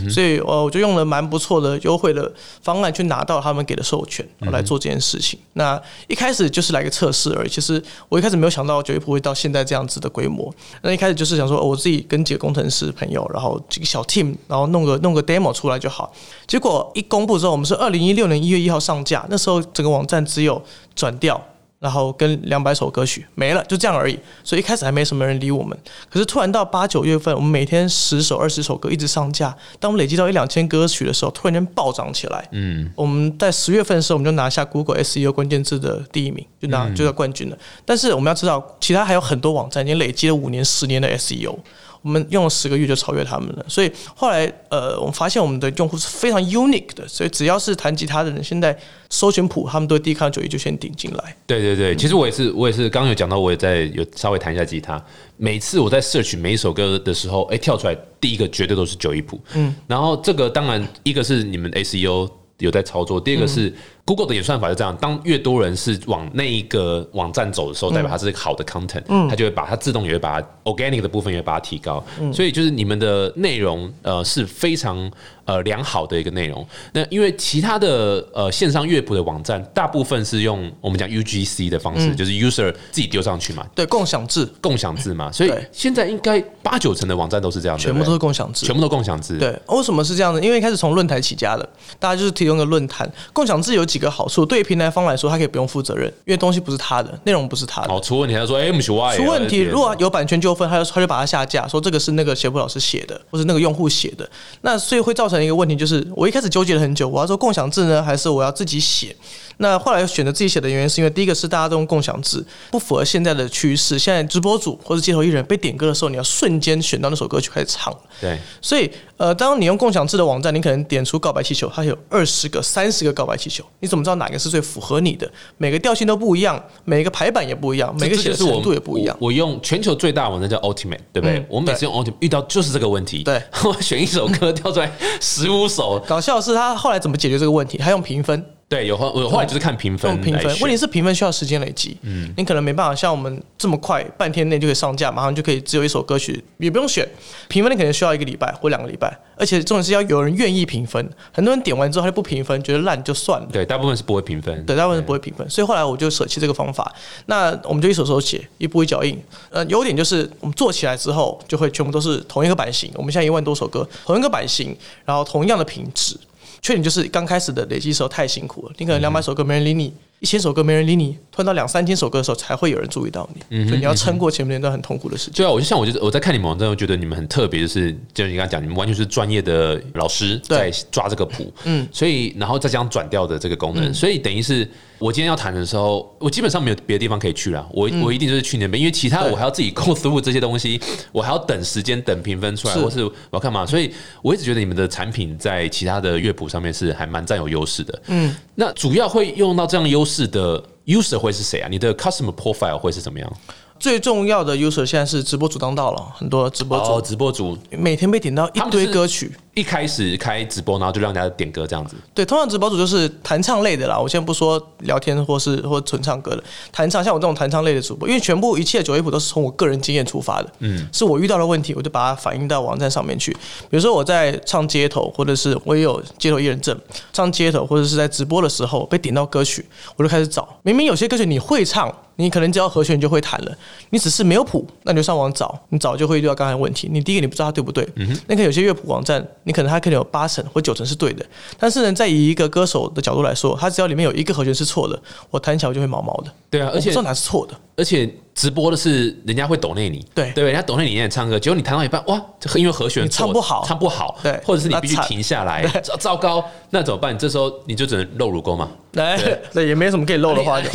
所以呃，我就用了蛮不错的优惠的方案去拿到他们给的授权，来做这件事情。那一开始就是来个测试而已。其实我一开始没有想到九一铺会到现在这样子的规模。那一开始就是想说，哦我自己跟几个工程师朋友，然后几个小 team，然后弄个弄个 demo 出来就好。结果一公布之后，我们是二零一六年一月一号上架，那时候整个网站只有转调。然后跟两百首歌曲没了，就这样而已。所以一开始还没什么人理我们。可是突然到八九月份，我们每天十首、二十首歌一直上架。当我们累积到一两千歌曲的时候，突然间暴涨起来。嗯，我们在十月份的时候，我们就拿下 Google SEO 关键字的第一名，就拿就叫冠军了。但是我们要知道，其他还有很多网站已经累积了五年、十年的 SEO。我们用了十个月就超越他们了，所以后来呃，我们发现我们的用户是非常 unique 的，所以只要是弹吉他的人，现在搜寻谱他们都会第一看到九一就先顶进来。对对对，其实我也是，我也是，刚刚有讲到，我也在有稍微弹一下吉他。每次我在 search 每一首歌的时候，哎，跳出来第一个绝对都是九一谱。嗯，然后这个当然一个是你们 SEO 有在操作，第二个是 Google 的演算法是这样，当越多人是往那一个网站走的时候，代表它是好的 content，它就会把它自动也会把它 organic 的部分也会把它提高。所以就是你们的内容呃是非常呃良好的一个内容。那因为其他的呃线上乐谱的网站，大部分是用我们讲 UGC 的方式，就是 user 自己丢上去嘛，对，共享制共享制嘛，所以现在应该八九成的网站都是这样，全部都是共享制。全部都共享制。对，为什么是这样的？因为一开始从论坛起家的，大家就是提供个论坛。共享制有几个好处，对于平台方来说，他可以不用负责任，因为东西不是他的，内容不是他的。哦，出问题他说，哎，不是我出问题，如果有版权纠纷，他就他就把它下架，说这个是那个斜谱老师写的，或是那个用户写的。那所以会造成一个问题，就是我一开始纠结了很久，我要做共享制呢，还是我要自己写？那后来选择自己写的原因，是因为第一个是大家都用共享制，不符合现在的趋势。现在直播主或者街头艺人被点歌的时候，你要瞬间选到那首歌曲开始唱。对，所以，呃，当你用共享制的网站，你可能点出告白气球，它有二十个、三十个告白气球，你怎么知道哪个是最符合你的？每个调性都不一样，每个排版也不一样，每个写的这就是我程度也不一样。我我用全球最大网站叫 Ultimate，对不对？嗯我每次用 Ultimate 遇到就是这个问题。对，我选一首歌跳出来十五首，搞笑的是，他后来怎么解决这个问题？他用评分，对，有后我后来就是看评分用评。。分问题是评分需要时间累积，嗯，你可能没办法像我们这么快，半天内就可以上架，马上就可以只有一首歌曲，也不用选评分，你可能需要一个礼拜或两个礼拜，而且重点是要有人愿意评分。很多人点完之后他就不评分，觉得烂就算了。对，大部分是不会评分。对，大部分是不会评分，所以后来我就舍弃这个方法。那我们就一手手写，一步一脚印。呃，优点就是我们做起来之后，就会全部都是同一个版型。我们现在一万多首歌，同一个版型，然后同样的品质。缺点就是刚开始的累积时候太辛苦了，你可能两百首歌没人理你，一千首歌没人理你，突然到两三千首歌的时候才会有人注意到你，所以你要撑过前面那段很痛苦的时间。对啊，我就像我就是我在看你们网站，我觉得你们很特别，就是就是你刚才讲，你们完全是专业的老师在抓这个谱，嗯，所以然后再加上转调的这个功能，所以等于是我今天要谈的时候，我基本上没有别的地方可以去了，我、我一定就是去那边，因为其他我还要自己 go through 这些东西，我还要等时间等评分出来，是或是我要干嘛，所以我一直觉得你们的产品在其他的乐谱上面是还蛮占有优势的，嗯，那主要会用到这样优势的 user 会是谁啊？你的 customer profile 会是怎么样？最重要的 user 现在是直播主当道了，很多直播主、哦，直播主每天被点到一堆歌曲。一开始开直播，然后就让大家点歌这样子。对，通常直播主就是弹唱类的啦。我先不说聊天或是或纯唱歌的，弹唱像我这种弹唱类的主播，因为全部一切九一谱都是从我个人经验出发的，嗯，是我遇到的问题，我就把它反映到网站上面去。比如说我在唱街头，或者是我也有街头艺人证，唱街头或者是在直播的时候被点到歌曲，我就开始找。明明有些歌曲你会唱，你可能只要和弦就会弹了，你只是没有谱，那你就上网找，你找就会遇到刚才的问题。你第一个你不知道它对不对，嗯那个有些乐谱网站，你可能它可能有八成或九成是对的，但是呢，在以一个歌手的角度来说，他只要里面有一个和弦是错的，我弹起来我就会毛毛的，对啊，而且我不知道哪是错的。而且直播的是人家会抖内你，对。对，人家抖内你也唱歌，结果你弹到一半，哇，这因为和弦你唱不好。唱不好，对。或者是你必须停下来，糟糟糕，那怎么办？这时候你就只能露乳沟嘛。来，对，也没什么可以露的话，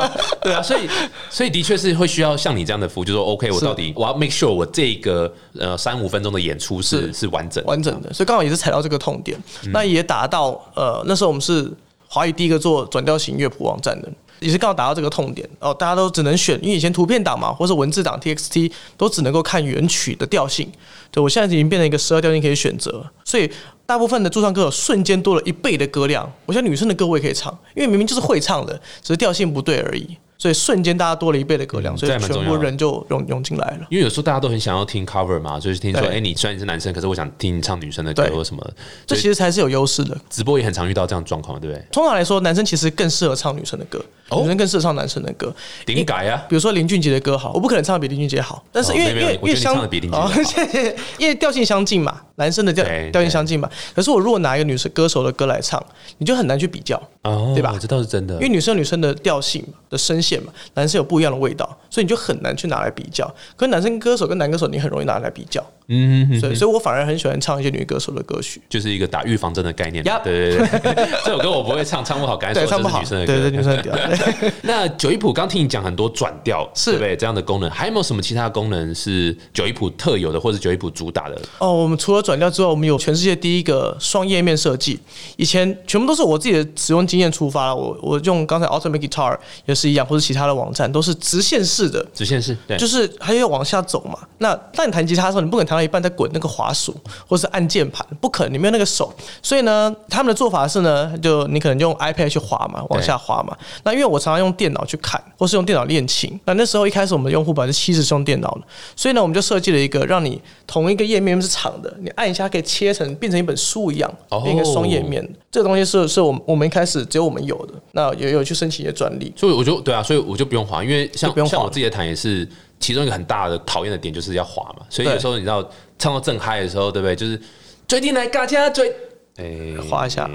对啊，所以所以的确是会需要像你这样的服务，就说 OK，我到底我要 make sure 我这个呃三五分钟的演出是是。完整完整的，所以刚好也是踩到这个痛点，那也达到呃那时候我们是华语第一个做转调型乐谱网站的。也是刚好达到这个痛点哦，大家都只能选，因为以前图片档嘛，或是文字档 TXT 都只能够看原曲的调性。对我现在已经变成一个十二调性可以选择，所以大部分的驻唱歌手瞬间多了一倍的歌量。我觉得女生的歌我也可以唱，因为明明就是会唱的，只是调性不对而已。所以瞬间大家多了一倍的歌量，嗯所以全部人就涌涌进来了。因为有时候大家都很想要听 cover 嘛，就是听说，对哎、你虽然你是男生，可是我想听你唱女生的歌或什么。这其实才是有优势的。直播也很常遇到这样状况，对不对？通常来说，男生其实更适合唱女生的歌，哦女生更适合唱男生的歌。顶改啊，比如说林俊杰的歌好，我不可能唱的比林俊杰好，但是因为、因为因为相唱得比林俊杰 因为调性相近嘛，男生的调调性相近嘛。可是我如果拿一个女生歌手的歌来唱，你就很难去比较，哦，对吧这倒是真的因为。女生女生的调性的声线男生有不一样的味道，所以你就很难去拿来比较。可是男生歌手跟男歌手，你很容易拿来比较。嗯，哼哼所以，所以我反而很喜欢唱一些女歌手的歌曲。就是一个打预防针的概念。对对对，这首歌我不会唱，唱不好，刚才对，说唱不好，女生的对对，女生的调。那九一谱刚听你讲很多转调，是对？这样的功能，还有没有什么其他功能是九一谱特有的，或者九一谱主打的？哦，我们除了转调之外，我们有全世界第一个双页面设计。以前全部都是我自己的使用经验出发了，我我用刚才 Ultimate Guitar 也是一样，或者其他的网站都是直线式的，直线式，对，就是还要往下走嘛。那当你弹吉他的时候，你不可能弹到一半在滚那个滑鼠或是按键盘，不可能，你没有那个手。所以呢，他们的做法是呢，就你可能用 iPad 去滑嘛，往下滑嘛。那因为我常常用电脑去看，或是用电脑练琴。那那时候一开始我们的用户百分之七十是用电脑的，所以呢，我们就设计了一个让你同一个页面是长的，你按一下可以切成变成一本书一样，哦变一个双页面。这个东西是是我们我们一开始只有我们有的，那也有去申请一些专利。所以我就对啊，所以我就不用滑，因为像不用像我自己的弹也是其中一个很大的讨厌的点，就是要滑嘛。所以有时候你知道唱到正嗨的时候，对不对？就是追进来嘎加追，哎，滑一下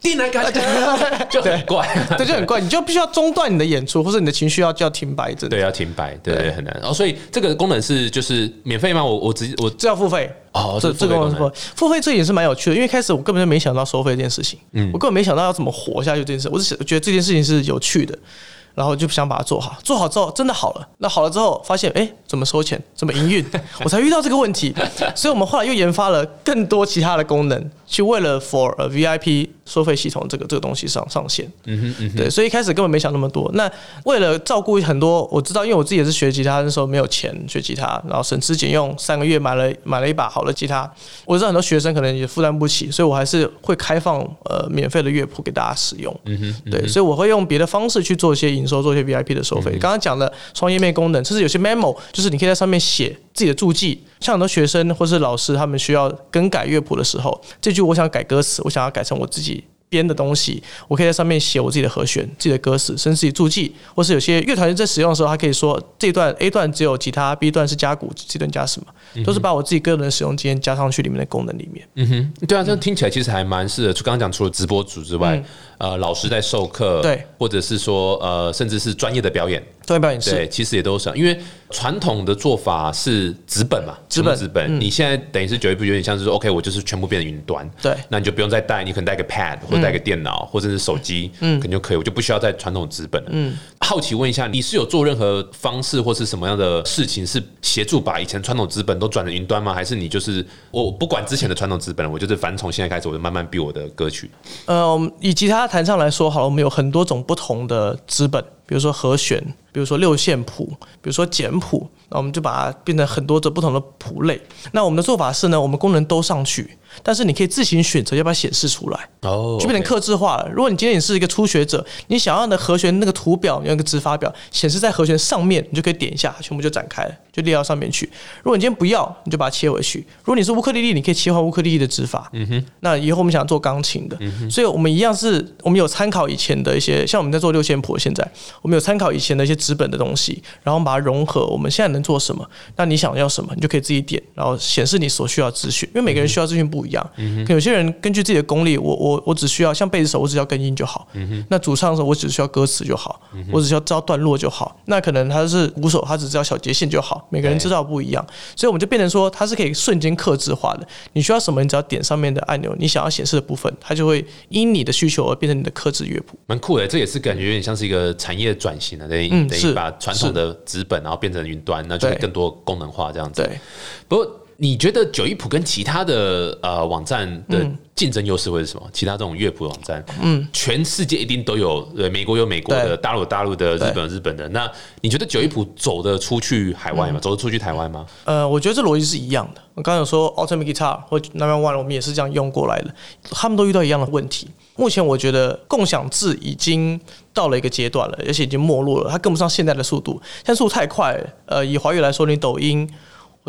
定来嘎加，就很怪，对，就很怪，你就必须要中断你的演出，或者你的情绪要就要停摆一阵。对，要停摆，对对，很难。然后所以这个功能是就是免费吗？我我直接我这要付费哦这这个功能这个付费这也是蛮有趣的，因为开始我根本就没想到收费这件事情，嗯，我根本没想到要怎么活下去这件事，我只是觉得这件事情是有趣的，然后就想把它做好，做好之后真的好了，那好了之后发现，哎，怎么收钱，怎么营运，我才遇到这个问题，所以我们后来又研发了更多其他的功能，去为了 for 呃 VIP 收费系统这个这个东西上上线，嗯哼嗯哼，对，所以一开始根本没想那么多。那为了照顾很多，我知道，因为我自己也是学吉他，那时候没有钱学吉他，然后省吃俭用，三个月买了买了一把好的吉他。我知道很多学生可能也负担不起，所以我还是会开放呃免费的乐谱给大家使用。嗯哼，对，所以我会用别的方式去做一些营收，做一些 VIP 的收费。刚刚讲的双页面功能，就是有些 memo，就是你可以在上面写自己的注记。像很多学生或是老师，他们需要更改乐谱的时候，这句我想改歌词，我想要改成我自己编的东西，我可以在上面写我自己的和弦、自己的歌词，甚至自己注记，或是有些乐团在使用的时候，他可以说这段 A 段只有吉他，B 段是加鼓这段加什么，都是把我自己个人的使用经验加上去里面的功能里面。嗯哼，对啊，这样听起来其实还蛮适合。就刚刚讲，除了直播组之外，呃，老师在授课，嗯对，或者是说呃，甚至是专业的表演，专业表演是。对，其实也都是，因为传统的做法是纸本嘛，纸本纸本。你现在等于是九一步，有点像是说，OK，我就是全部变成云端，对。那你就不用再带，你可能带个 Pad 或者带个电脑、或者是手机，嗯，可能就可以，我就不需要再传统纸本了。嗯，好奇问一下，你是有做任何方式或是什么样的事情，是协助把以前传统资本都转成云端吗？还是你就是我不管之前的传统资本，我就是反从现在开始，我就慢慢逼我的歌曲。呃，以吉他弹唱来说好了，我们有很多种不同的资本，比如说和弦，比如说六线谱，比如说简谱，那我们就把它变成很多种不同的谱类。那我们的做法是呢，我们功能都上去，但是你可以自行选择要不要显示出来。哦就变成克制化了。如果你今天你是一个初学者，你想要的和弦那个图表，有一个指法表显示在和弦上面，你就可以点一下，全部就展开了，就列到上面去。如果你今天不要，你就把它切回去。如果你是乌克丽丽，你可以切换乌克丽丽的指法。嗯哼。那以后我们想做钢琴的，所以我们一样是，我们有参考以前的一些，像我们在做六线谱，现在我们有参考以前的一些纸本的东西，然后把它融合，我们现在能做什么？那你想要什么，你就可以自己点，然后显示你所需要资讯。因为每个人需要资讯不一样，有些人根据自己的功力，我我我只需要像贝斯手，我只要跟音就好。嗯那主唱的时候，我只需要歌词就好，我只需要知道段落就好。那可能他是鼓手，他只知道小节线就好。每个人知道不一样，所以我们就变成说，它是可以瞬间克制化的。你需要什么，你只要点上面的按钮，你想要显示的部分，它就会因你的需求而变成你的克制乐谱。蛮酷的，这也是感觉有点像是一个产业转型的，等于等于把传统的纸本然后变成云端，那就更多功能化这样子。对，不过。你觉得九一谱跟其他的呃网站的竞争优势会是什么？其他这种乐谱网站，嗯，全世界一定都有，对，美国有美国的，大陆有大陆的，日本有日本的。那你觉得九一谱走得出去海外吗？走得出去台湾吗？呃，我觉得这逻辑是一样的。我刚刚有说 Ultimate Guitar 或 Number One，我们也是这样用过来的，他们都遇到一样的问题。目前我觉得共享制已经到了一个阶段了，而且已经没落了，它跟不上现在的速度，现在速度太快。呃，以华语来说，你抖音。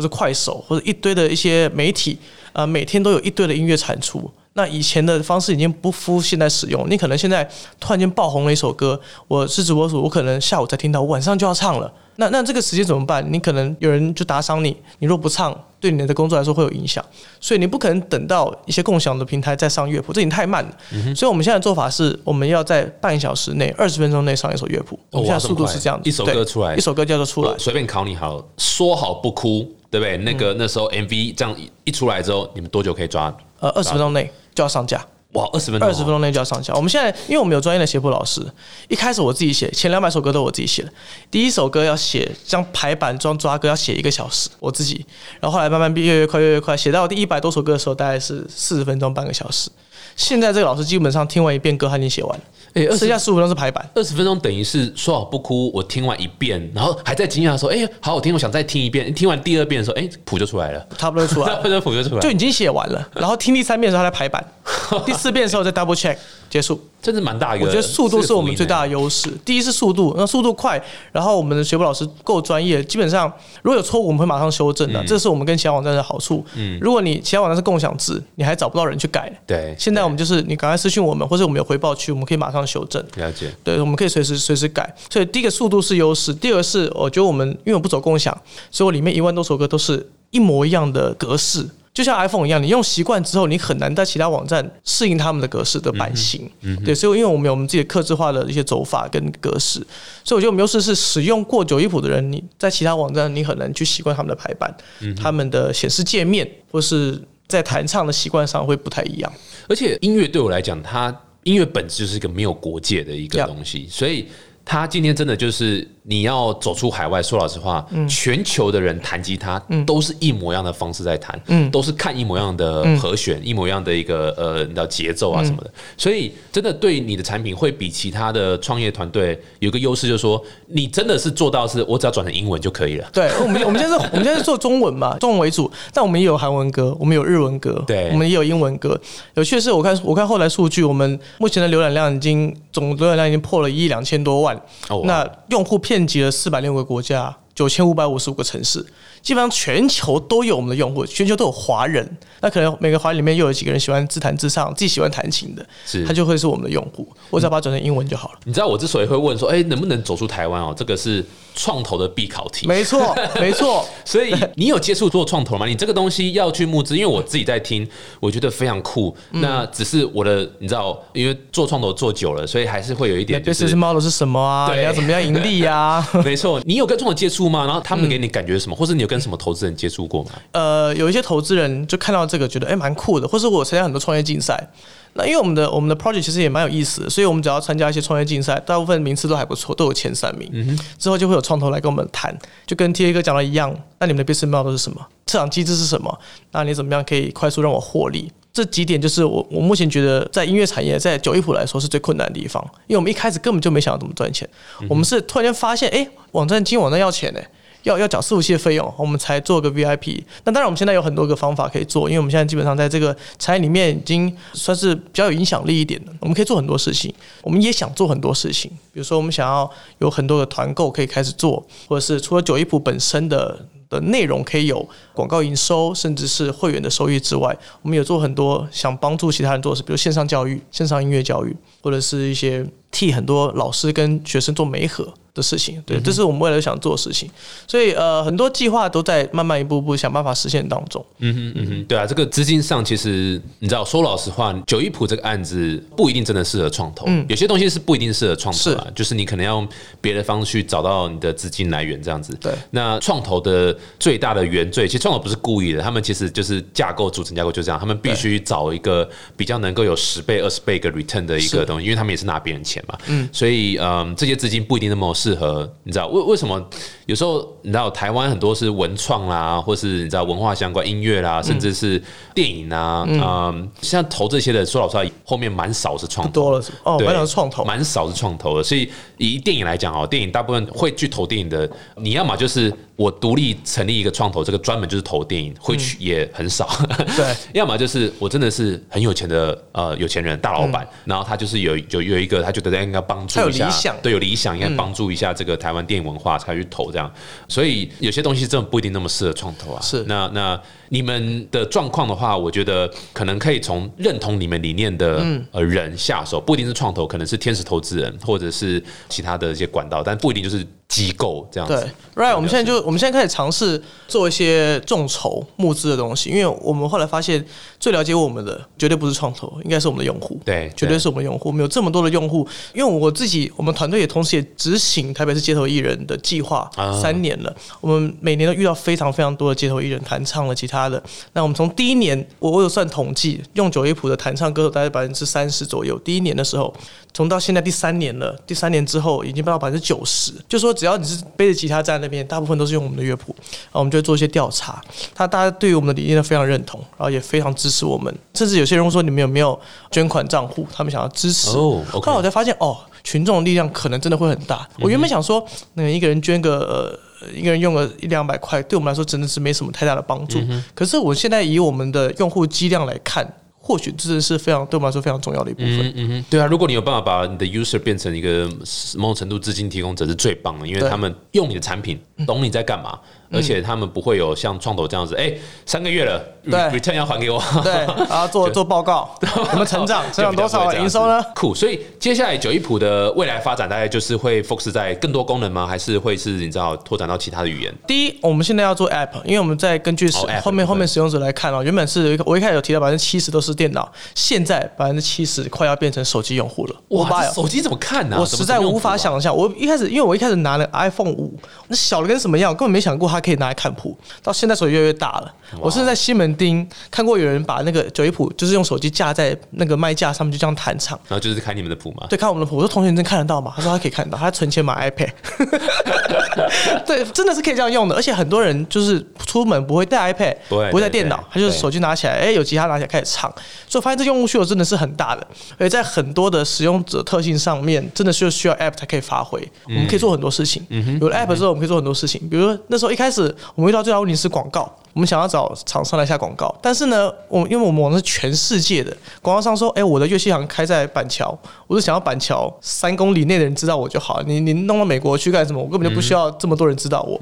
或者快手，或者一堆的一些媒体，呃，每天都有一堆的音乐产出。那以前的方式已经不敷现在使用。你可能现在突然间爆红了一首歌，我是直播主，我可能下午才听到，晚上就要唱了。那那这个时间怎么办？你可能有人就打赏你，你若不唱，对你的工作来说会有影响。所以你不可能等到一些共享的平台再上乐谱，这已经太慢了。所以我们现在的做法是，我们要在半小时内、二十分钟内上一首乐谱。我们现在速度是这样子，一首歌出来，一首歌叫做出来。随便考你好，说好不哭。对不对？那个那时候 MV 这样一出来之后，你们多久可以抓？呃，二十分钟内就要上架。哇，二十分钟，二十分钟内就要上架。我们现在因为我们有专业的写谱老师，一开始我自己写，前两百首歌都我自己写的。第一首歌要写，将排版装抓歌要写一个小时，我自己。然后后来慢慢变，越越快，越越快，写到第一百多首歌的时候，大概是四十分钟，半个小时。现在这个老师基本上听完一遍歌，他已经写完了。哎，剩下十五分钟是排版，二十分钟等于是说好不哭。我听完一遍，然后还在惊讶说：“哎，好好听，我想再听一遍。”听完第二遍的时候，哎，谱就出来了，差不多出来，差不多谱就出来，就已经写完了。然后听第三遍的时候，他在排版，第四遍的时候再 double check 结束。真是蛮大一个，我觉得速度是我们最大的优势。第一是速度，那速度快，然后我们的学谱老师够专业，基本上如果有错误，我们会马上修正的。这是我们跟其他网站的好处。嗯，如果你其他网站是共享制，你还找不到人去改。对，现在我们就是你赶快私信我们，或者我们有回报区，我们可以马上修正。了解。对，我们可以随时随时改。所以第一个速度是优势，第二个是我觉得我们因为我不走共享，所以我里面一万多首歌都是一模一样的格式。就像 iPhone 一样，你用习惯之后，你很难在其他网站适应他们的格式的版型。嗯对，所以因为我们有我们自己克制化的一些走法跟格式，所以我觉得我们优势是使用过九一谱的人，你在其他网站你很难去习惯他们的排版，嗯他们的显示界面或是在弹唱的习惯上会不太一样。而且音乐对我来讲，它音乐本质就是一个没有国界的一个东西，所以它今天真的就是。你要走出海外，说老实话，嗯全球的人弹吉他都是一模一样的方式在弹，嗯都是看一模一样的和弦，一模一样的一个呃，你知道节奏啊什么的。所以真的对你的产品会比其他的创业团队有个优势，就是说你真的是做到是，我只要转成英文就可以了。对，我们我们现在是 我们现在是做中文嘛，中文为主，但我们也有韩文歌，我们有日文歌，对，我们也有英文歌。有趣的是，我看我看后来数据，我们目前的浏览量已经总浏览量已经破了一亿两千多万，那用户。遍及了四百六个国家，九千五百五十五个城市，基本上全球都有我们的用户，全球都有华人。那可能每个华人里面又有几个人喜欢自弹自唱，自己喜欢弹琴的，是他就会是我们的用户。我只要把它转成英文就好了。你知道我之所以会问说，哎，能不能走出台湾哦？这个是。创投的必考题，没错，没错。所以你有接触做创投吗？你这个东西要去募资，因为我自己在听，我觉得非常酷。那只是我的，你知道，因为做创投做久了，所以还是会有一点。business model 是什么啊？对要怎么样盈利啊？没错，你有跟创投接触吗？然后他们给你感觉什么？或者你有跟什么投资人接触过吗？呃，有一些投资人就看到这个，觉得哎蛮酷的，或是我参加很多创业竞赛。那因为我们的我们的 project 其实也蛮有意思的，所以我们只要参加一些创业竞赛，大部分名次都还不错，都有前三名。嗯之后就会有创投来跟我们谈，就跟 T A 哥讲的一样，那你们的 business model 是什么？市场机制是什么？那你怎么样可以快速让我获利？这几点就是我我目前觉得在音乐产业，在九一谱来说是最困难的地方，因为我们一开始根本就没想到怎么赚钱，我们是突然间发现，哎，网站经营网站要钱呢。要要缴伺服器的费用，我们才做个 VIP。那当然，我们现在有很多个方法可以做，因为我们现在基本上在这个产业里面已经算是比较有影响力一点的。我们可以做很多事情，我们也想做很多事情。比如说，我们想要有很多的团购可以开始做，或者是除了九一普本身的的内容可以有广告营收，甚至是会员的收益之外，我们有做很多想帮助其他人做的事，比如线上教育、线上音乐教育，或者是一些替很多老师跟学生做媒合。的事情，对，这是我们未来想做的事情，所以呃，很多计划都在慢慢一步步想办法实现当中。嗯哼嗯哼，对啊，这个资金上其实你知道，说老实话，九一普这个案子不一定真的适合创投，有些东西是不一定适合创投啊，就是你可能要用别的方式去找到你的资金来源这样子。对，那创投的最大的原罪，其实创投不是故意的，他们其实就是架构组成架构就这样，他们必须找一个比较能够有十倍、二十倍个 return 的一个东西，因为他们也是拿别人钱嘛。嗯，所以嗯，这些资金不一定那么适合，你知道。为为什么有时候你知道台湾很多是文创啦，或是你知道文化相关音乐啦，甚至是电影啊，嗯，像投这些的，说老实话，后面蛮少是创投，多了哦，蛮少是创投，蛮少是创投的。所以以电影来讲哦，电影大部分会去投电影的，你要么就是我独立成立一个创投，这个专门就是投电影，会去也很少。对，要么就是我真的是很有钱的呃有钱人大老板，然后他就是有有有一个他觉得应该帮助一下，对，有理想应该帮助一下这个台湾电影文化才去投这样，所以有些东西真的不一定那么适合创投啊。是，那那你们的状况的话，我觉得可能可以从认同你们理念的呃人下手，不一定是创投，可能是天使投资人或者是其他的一些管道，但不一定就是机构这样子。对，Right，我们现在就我们现在开始尝试做一些众筹募资的东西，因为我们后来发现最了解我们的绝对不是创投，应该是我们的用户。对，绝对是我们用户。我们有这么多的用户，因为我自己我们团队也同时也执行台北市街头艺人的计划三年了，我们每年都遇到非常非常多的街头艺人弹唱了其他的。那我们从第一年，我我有算统计，用九一谱的弹唱歌手大概百分之三十左右。第一年的时候，从到现在第三年了，第三年之后已经到百分之九十。就说只要你是背着吉他在那边，大部分都是用我们的乐谱。然后我们就会做一些调查，他大家对于我们的理念都非常认同，然后也非常支持我们。甚至有些人说你们有没有捐款账户，他们想要支持。哦，后来我才发现哦。群众的力量可能真的会很大。我原本想说，那个一个人捐个呃，一个人用个一两百块，对我们来说真的是没什么太大的帮助。可是我现在以我们的用户机量来看，或许真的是非常对我们来说非常重要的一部分。嗯嗯，对啊，如果你有办法把你的 user 变成一个某种程度资金提供者，是最棒的，因为他们用你的产品，懂你在干嘛。而且他们不会有像创投这样子，哎，三个月了，对，return 要还给我，对，然后做 做报告，我们成长 成长多少营收呢？酷，所以接下来九一普的未来发展大概就是会 focus 在更多功能吗？还是会是你知道拓展到其他的语言？第一，我们现在要做 app，因为我们在根据后面后面使用者来看哦，原本是我一开始有提到百分之七十都是电脑，现在百分之七十快要变成手机用户了。哇，手机怎么看呢？我实在无法想象。我一开始因为我一开始拿了 iPhone 五，那小的跟什么样，根本没想过它可以拿来看谱。到现在手机越来越大了，我甚至在西门町看过有人把那个九一谱，就是用手机架在那个麦架上面，就这样弹唱，然后就是看你们的谱嘛。对，看我们的谱。我说同学，你真看得到吗？他说他可以看到，他存钱买 iPad。对，真的是可以这样用的，而且很多人就是出门不会带 iPad，不会带电脑，他就是手机拿起来，哎，有吉他拿起来开始唱。所以我发现这用户需求真的是很大的，而且在很多的使用者特性上面，真的是需要 App 才可以发挥。我们可以做很多事情，有了 App 之后，我们可以做很多事情。比如说那时候一开始我们遇到最大问题是广告。我们想要找厂商来下广告，但是呢，我因为我们网是全世界的广告商说，哎，我的乐器行开在板桥，我是想要板桥三公里内的人知道我就好。你你弄到美国去干什么？我根本就不需要这么多人知道我。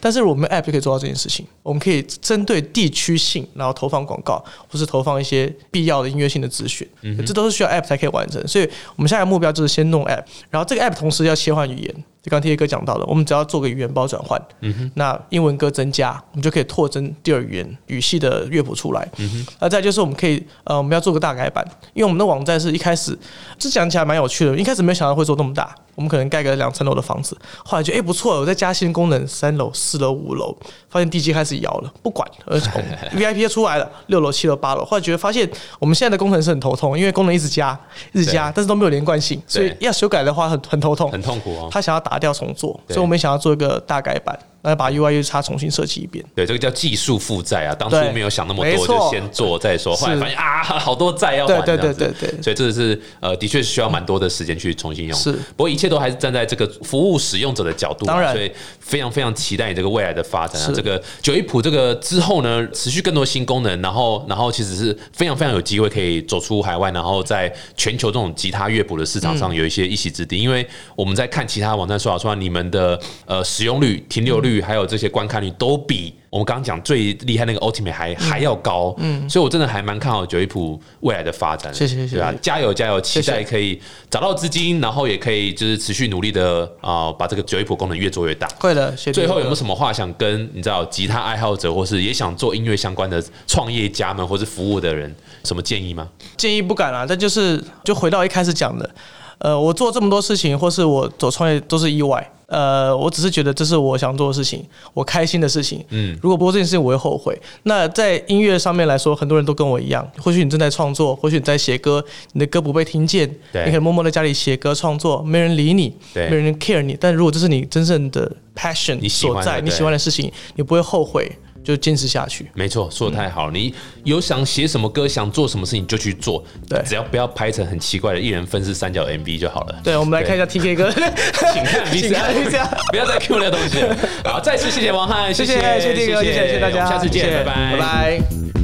但是我们 App 就可以做到这件事情，我们可以针对地区性，然后投放广告，或是投放一些必要的音乐性的资讯，这都是需要 App 才可以完成。所以我们现在目标就是先弄 App，然后这个 App 同时要切换语言。就刚 T A 哥讲到的，我们只要做个语言包转换，那英文歌增加，我们就可以拓增第二语言语系的乐谱出来。那再就是我们可以呃，我们要做个大改版，因为我们的网站是一开始这讲起来蛮有趣的，一开始没有想到会做那么大。我们可能盖个两层楼的房子，后来觉得哎不错，我再加新功能，三楼、四楼、五楼，发现地基开始摇了，不管，而且 VIP 出来了，六楼、七楼、八楼，后来觉得发现我们现在的工程师很头痛，因为功能一直加，一直加，但是都没有连贯性，所以要修改的话很很头痛，很痛苦哦。他想要打掉重做，所以我们想要做一个大改版。那把 UI、U 叉重新设计一遍。对，这个叫技术负债啊，当初没有想那么多，就先做再说。后来发现啊，好多债要还，对对对对对。所以这是呃，的确是需要蛮多的时间去重新用。是，不过一切都还是站在这个服务使用者的角度，当然，所以非常非常期待你这个未来的发展啊。这个九一普这个之后呢，持续更多新功能，然后然后其实是非常非常有机会可以走出海外，然后在全球这种吉他乐谱的市场上有一些一席之地。因为我们在看其他网站说，说你们的呃使用率、停留率。率，还有这些观看率都比我们刚刚讲最厉害那个 Ultimate 还还要高。嗯，所以我真的还蛮看好九一普未来的发展。谢谢谢谢对啊，加油加油！期待可以找到资金，然后也可以就是持续努力的啊、把这个九一普功能越做越大。会的。最后有没有什么话想跟你知道吉他爱好者，或是也想做音乐相关的创业家们，或是服务的人，什么建议吗？建议不敢啦，但就是就回到一开始讲的，呃，我做这么多事情，或是我走创业都是意外。呃，我只是觉得这是我想做的事情，我开心的事情。嗯，如果不做这件事情，我会后悔。那在音乐上面来说，很多人都跟我一样，或许你正在创作，或许你在写歌，你的歌不被听见，你可以默默在家里写歌创作，没人理你，对没人 care 你。但如果这是你真正的 passion 所在，你喜欢的事情，你不会后悔，就坚持下去。没错，说的太好了。你有想写什么歌，想做什么事情就去做，对只要不要拍成很奇怪的一人分饰三角 MV 就好了。对，我们来看一下 TK 哥，请看 请看 VCR 不要再 Q 那东西了。好，再次谢谢王翰，谢谢谢谢谢 TK 哥，谢谢谢谢大家，下次见，拜拜，拜拜。